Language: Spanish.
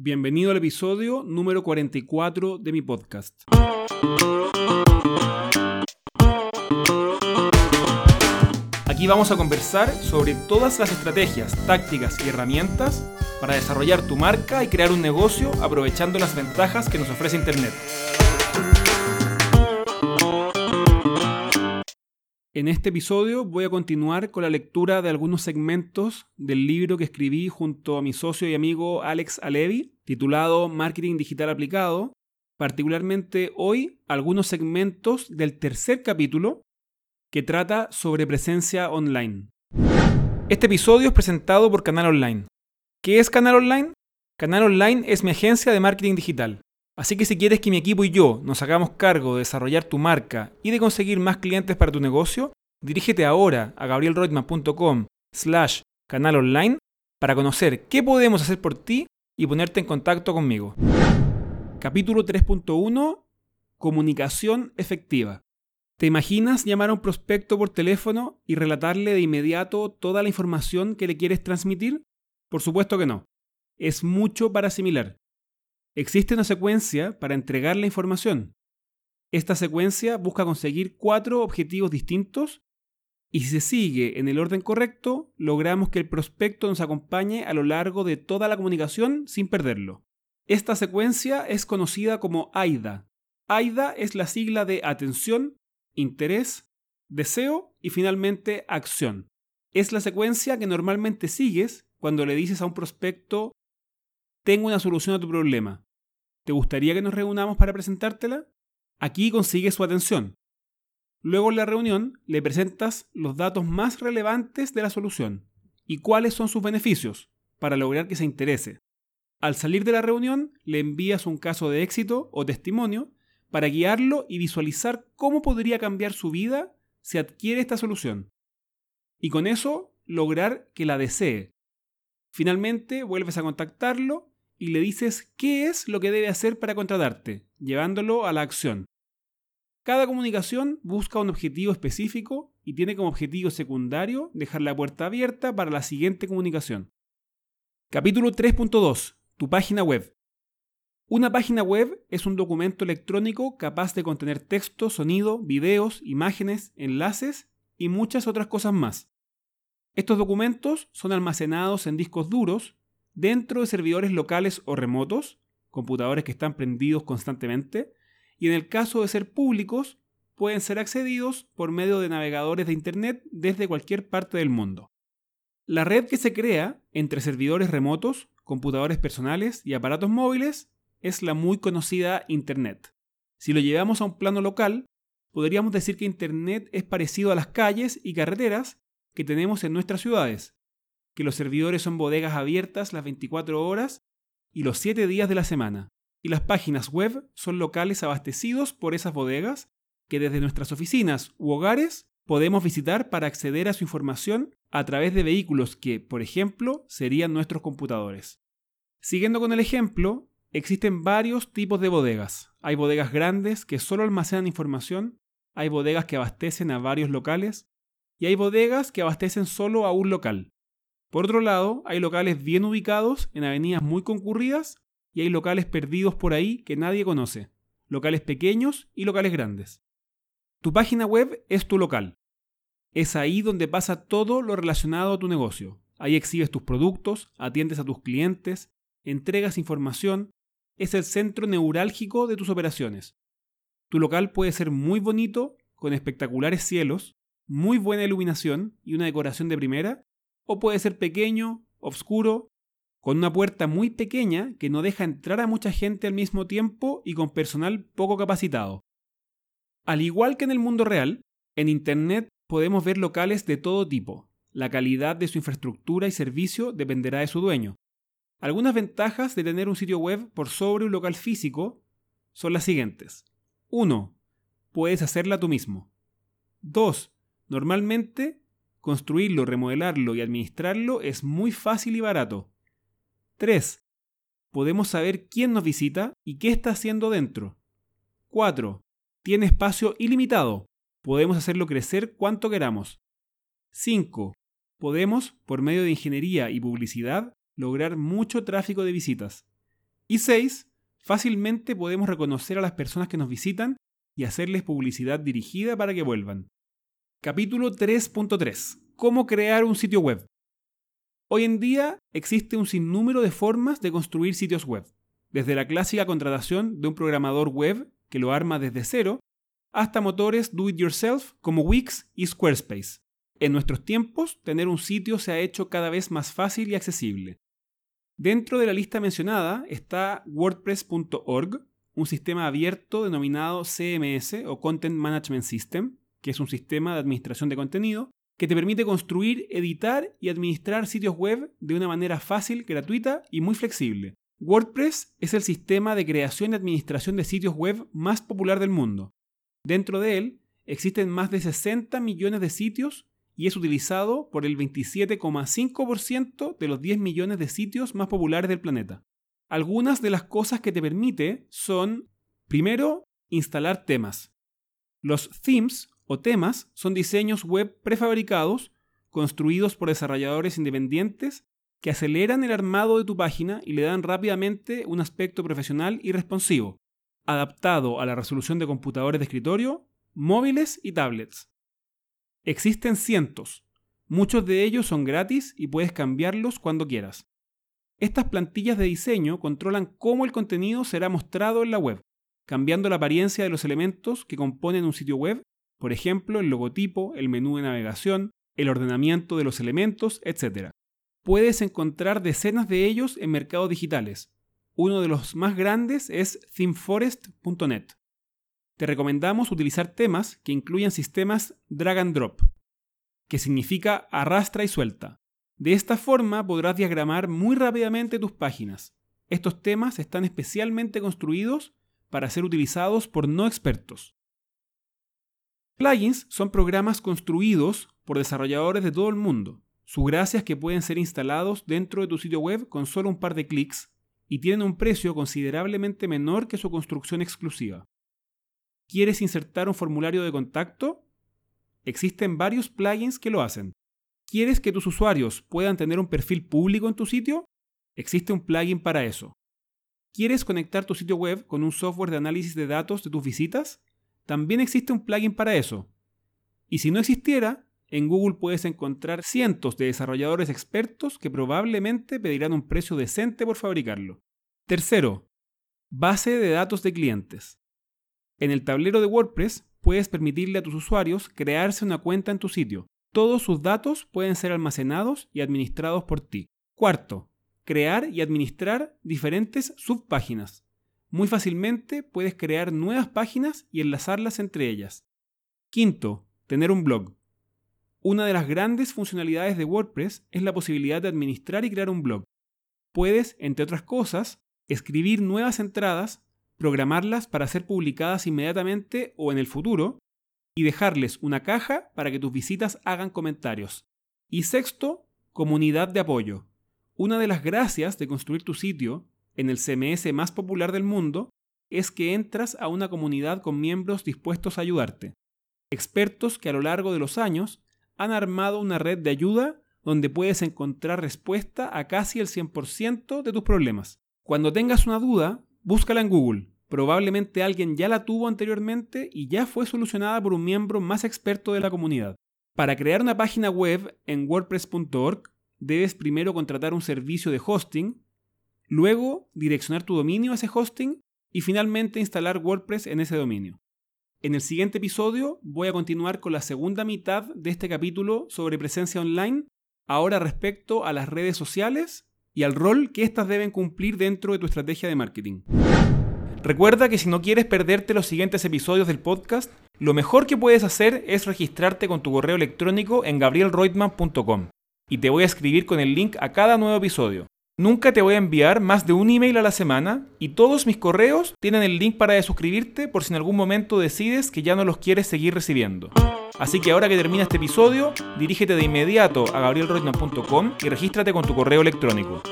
Bienvenido al episodio número 44 de mi podcast. Aquí vamos a conversar sobre todas las estrategias, tácticas y herramientas para desarrollar tu marca y crear un negocio aprovechando las ventajas que nos ofrece Internet. En este episodio voy a continuar con la lectura de algunos segmentos del libro que escribí junto a mi socio y amigo Alex Alevi, titulado Marketing Digital Aplicado, particularmente hoy algunos segmentos del tercer capítulo que trata sobre presencia online. Este episodio es presentado por Canal Online. ¿Qué es Canal Online? Canal Online es mi agencia de marketing digital. Así que si quieres que mi equipo y yo nos hagamos cargo de desarrollar tu marca y de conseguir más clientes para tu negocio, dirígete ahora a gabrielroitman.com slash canal online para conocer qué podemos hacer por ti y ponerte en contacto conmigo. Capítulo 3.1 Comunicación efectiva. ¿Te imaginas llamar a un prospecto por teléfono y relatarle de inmediato toda la información que le quieres transmitir? Por supuesto que no. Es mucho para asimilar. Existe una secuencia para entregar la información. Esta secuencia busca conseguir cuatro objetivos distintos y si se sigue en el orden correcto, logramos que el prospecto nos acompañe a lo largo de toda la comunicación sin perderlo. Esta secuencia es conocida como AIDA. AIDA es la sigla de atención, interés, deseo y finalmente acción. Es la secuencia que normalmente sigues cuando le dices a un prospecto, tengo una solución a tu problema. ¿Te gustaría que nos reunamos para presentártela? Aquí consigues su atención. Luego en la reunión le presentas los datos más relevantes de la solución y cuáles son sus beneficios para lograr que se interese. Al salir de la reunión le envías un caso de éxito o testimonio para guiarlo y visualizar cómo podría cambiar su vida si adquiere esta solución. Y con eso lograr que la desee. Finalmente vuelves a contactarlo y le dices qué es lo que debe hacer para contratarte, llevándolo a la acción. Cada comunicación busca un objetivo específico y tiene como objetivo secundario dejar la puerta abierta para la siguiente comunicación. Capítulo 3.2. Tu página web. Una página web es un documento electrónico capaz de contener texto, sonido, videos, imágenes, enlaces y muchas otras cosas más. Estos documentos son almacenados en discos duros dentro de servidores locales o remotos, computadores que están prendidos constantemente, y en el caso de ser públicos, pueden ser accedidos por medio de navegadores de Internet desde cualquier parte del mundo. La red que se crea entre servidores remotos, computadores personales y aparatos móviles es la muy conocida Internet. Si lo llevamos a un plano local, podríamos decir que Internet es parecido a las calles y carreteras que tenemos en nuestras ciudades, que los servidores son bodegas abiertas las 24 horas y los 7 días de la semana, y las páginas web son locales abastecidos por esas bodegas que desde nuestras oficinas u hogares podemos visitar para acceder a su información a través de vehículos que, por ejemplo, serían nuestros computadores. Siguiendo con el ejemplo, existen varios tipos de bodegas. Hay bodegas grandes que solo almacenan información, hay bodegas que abastecen a varios locales y hay bodegas que abastecen solo a un local. Por otro lado, hay locales bien ubicados en avenidas muy concurridas y hay locales perdidos por ahí que nadie conoce, locales pequeños y locales grandes. Tu página web es tu local. Es ahí donde pasa todo lo relacionado a tu negocio. Ahí exhibes tus productos, atiendes a tus clientes, entregas información, es el centro neurálgico de tus operaciones. Tu local puede ser muy bonito, con espectaculares cielos, muy buena iluminación y una decoración de primera, o puede ser pequeño, oscuro, con una puerta muy pequeña que no deja entrar a mucha gente al mismo tiempo y con personal poco capacitado. Al igual que en el mundo real, en Internet podemos ver locales de todo tipo. La calidad de su infraestructura y servicio dependerá de su dueño. Algunas ventajas de tener un sitio web por sobre un local físico son las siguientes. 1. Puedes hacerla tú mismo. 2. Normalmente Construirlo, remodelarlo y administrarlo es muy fácil y barato. 3. Podemos saber quién nos visita y qué está haciendo dentro. 4. Tiene espacio ilimitado. Podemos hacerlo crecer cuanto queramos. 5. Podemos, por medio de ingeniería y publicidad, lograr mucho tráfico de visitas. Y 6. Fácilmente podemos reconocer a las personas que nos visitan y hacerles publicidad dirigida para que vuelvan. Capítulo 3.3. ¿Cómo crear un sitio web? Hoy en día existe un sinnúmero de formas de construir sitios web, desde la clásica contratación de un programador web que lo arma desde cero, hasta motores do it yourself como Wix y Squarespace. En nuestros tiempos, tener un sitio se ha hecho cada vez más fácil y accesible. Dentro de la lista mencionada está WordPress.org, un sistema abierto denominado CMS o Content Management System, que es un sistema de administración de contenido que te permite construir, editar y administrar sitios web de una manera fácil, gratuita y muy flexible. WordPress es el sistema de creación y administración de sitios web más popular del mundo. Dentro de él existen más de 60 millones de sitios y es utilizado por el 27,5% de los 10 millones de sitios más populares del planeta. Algunas de las cosas que te permite son, primero, instalar temas. Los themes o temas son diseños web prefabricados construidos por desarrolladores independientes que aceleran el armado de tu página y le dan rápidamente un aspecto profesional y responsivo, adaptado a la resolución de computadores de escritorio, móviles y tablets. Existen cientos. Muchos de ellos son gratis y puedes cambiarlos cuando quieras. Estas plantillas de diseño controlan cómo el contenido será mostrado en la web, cambiando la apariencia de los elementos que componen un sitio web, por ejemplo, el logotipo, el menú de navegación, el ordenamiento de los elementos, etc. Puedes encontrar decenas de ellos en mercados digitales. Uno de los más grandes es themeforest.net te recomendamos utilizar temas que incluyan sistemas drag and drop, que significa arrastra y suelta. De esta forma podrás diagramar muy rápidamente tus páginas. Estos temas están especialmente construidos para ser utilizados por no expertos. Plugins son programas construidos por desarrolladores de todo el mundo. Su gracia es que pueden ser instalados dentro de tu sitio web con solo un par de clics y tienen un precio considerablemente menor que su construcción exclusiva. ¿Quieres insertar un formulario de contacto? Existen varios plugins que lo hacen. ¿Quieres que tus usuarios puedan tener un perfil público en tu sitio? Existe un plugin para eso. ¿Quieres conectar tu sitio web con un software de análisis de datos de tus visitas? También existe un plugin para eso. Y si no existiera, en Google puedes encontrar cientos de desarrolladores expertos que probablemente pedirán un precio decente por fabricarlo. Tercero, base de datos de clientes. En el tablero de WordPress puedes permitirle a tus usuarios crearse una cuenta en tu sitio. Todos sus datos pueden ser almacenados y administrados por ti. Cuarto, crear y administrar diferentes subpáginas. Muy fácilmente puedes crear nuevas páginas y enlazarlas entre ellas. Quinto, tener un blog. Una de las grandes funcionalidades de WordPress es la posibilidad de administrar y crear un blog. Puedes, entre otras cosas, escribir nuevas entradas programarlas para ser publicadas inmediatamente o en el futuro, y dejarles una caja para que tus visitas hagan comentarios. Y sexto, comunidad de apoyo. Una de las gracias de construir tu sitio en el CMS más popular del mundo es que entras a una comunidad con miembros dispuestos a ayudarte. Expertos que a lo largo de los años han armado una red de ayuda donde puedes encontrar respuesta a casi el 100% de tus problemas. Cuando tengas una duda, Búscala en Google. Probablemente alguien ya la tuvo anteriormente y ya fue solucionada por un miembro más experto de la comunidad. Para crear una página web en wordpress.org, debes primero contratar un servicio de hosting, luego direccionar tu dominio a ese hosting y finalmente instalar WordPress en ese dominio. En el siguiente episodio voy a continuar con la segunda mitad de este capítulo sobre presencia online, ahora respecto a las redes sociales y al rol que éstas deben cumplir dentro de tu estrategia de marketing. Recuerda que si no quieres perderte los siguientes episodios del podcast, lo mejor que puedes hacer es registrarte con tu correo electrónico en gabrielreutmann.com y te voy a escribir con el link a cada nuevo episodio. Nunca te voy a enviar más de un email a la semana y todos mis correos tienen el link para suscribirte por si en algún momento decides que ya no los quieres seguir recibiendo. Así que ahora que termina este episodio, dirígete de inmediato a gabrielroitman.com y regístrate con tu correo electrónico.